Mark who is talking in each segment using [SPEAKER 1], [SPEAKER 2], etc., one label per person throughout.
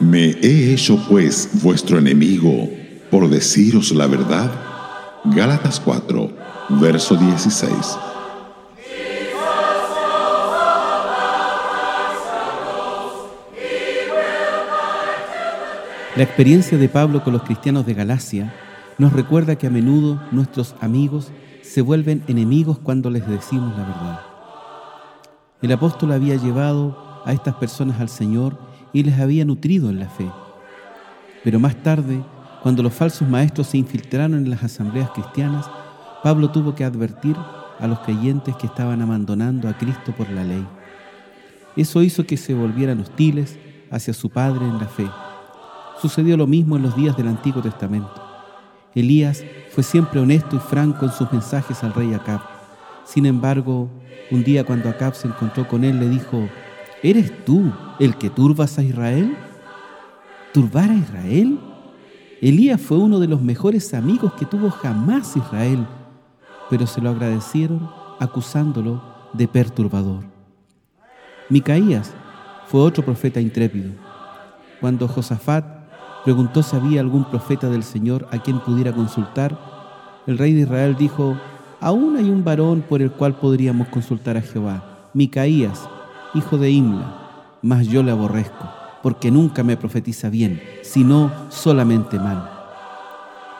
[SPEAKER 1] ¿Me he hecho pues vuestro enemigo por deciros la verdad? Gálatas 4, verso 16.
[SPEAKER 2] La experiencia de Pablo con los cristianos de Galacia nos recuerda que a menudo nuestros amigos se vuelven enemigos cuando les decimos la verdad. El apóstol había llevado a estas personas al Señor y les había nutrido en la fe. Pero más tarde, cuando los falsos maestros se infiltraron en las asambleas cristianas, Pablo tuvo que advertir a los creyentes que estaban abandonando a Cristo por la ley. Eso hizo que se volvieran hostiles hacia su Padre en la fe. Sucedió lo mismo en los días del Antiguo Testamento. Elías fue siempre honesto y franco en sus mensajes al rey Acab. Sin embargo, un día cuando Acab se encontró con él, le dijo, ¿eres tú el que turbas a Israel? ¿Turbar a Israel? Elías fue uno de los mejores amigos que tuvo jamás Israel, pero se lo agradecieron acusándolo de perturbador. Micaías fue otro profeta intrépido. Cuando Josafat preguntó si había algún profeta del Señor a quien pudiera consultar. El rey de Israel dijo, aún hay un varón por el cual podríamos consultar a Jehová, Micaías, hijo de Imla, mas yo le aborrezco, porque nunca me profetiza bien, sino solamente mal.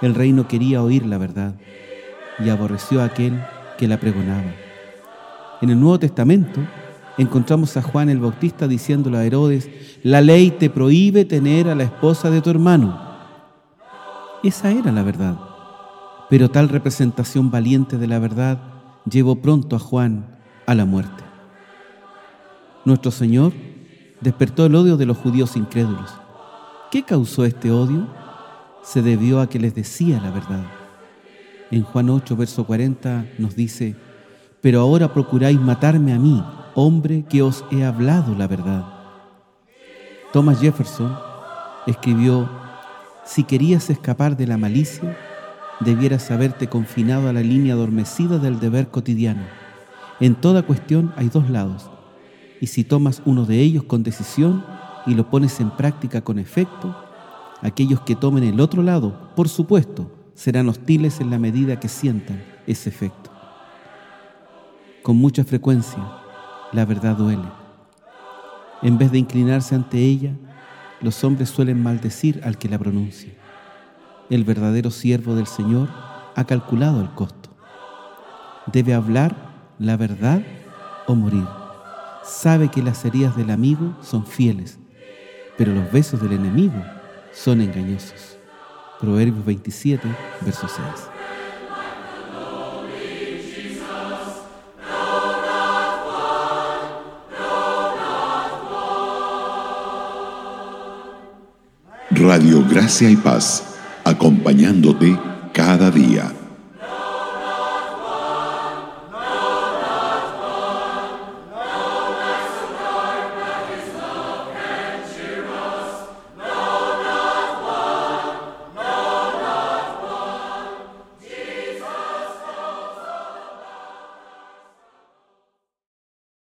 [SPEAKER 2] El rey no quería oír la verdad y aborreció a aquel que la pregonaba. En el Nuevo Testamento, encontramos a Juan el Bautista diciéndole a Herodes, la ley te prohíbe tener a la esposa de tu hermano. Esa era la verdad. Pero tal representación valiente de la verdad llevó pronto a Juan a la muerte. Nuestro Señor despertó el odio de los judíos incrédulos. ¿Qué causó este odio? Se debió a que les decía la verdad. En Juan 8, verso 40 nos dice, pero ahora procuráis matarme a mí, hombre que os he hablado la verdad. Thomas Jefferson escribió, si querías escapar de la malicia, debieras haberte confinado a la línea adormecida del deber cotidiano. En toda cuestión hay dos lados, y si tomas uno de ellos con decisión y lo pones en práctica con efecto, aquellos que tomen el otro lado, por supuesto, serán hostiles en la medida que sientan ese efecto. Con mucha frecuencia, la verdad duele. En vez de inclinarse ante ella, los hombres suelen maldecir al que la pronuncia. El verdadero siervo del Señor ha calculado el costo. Debe hablar la verdad o morir. Sabe que las heridas del amigo son fieles, pero los besos del enemigo son engañosos. Proverbios 27, verso 6.
[SPEAKER 1] Radio Gracia y Paz, acompañándote cada día.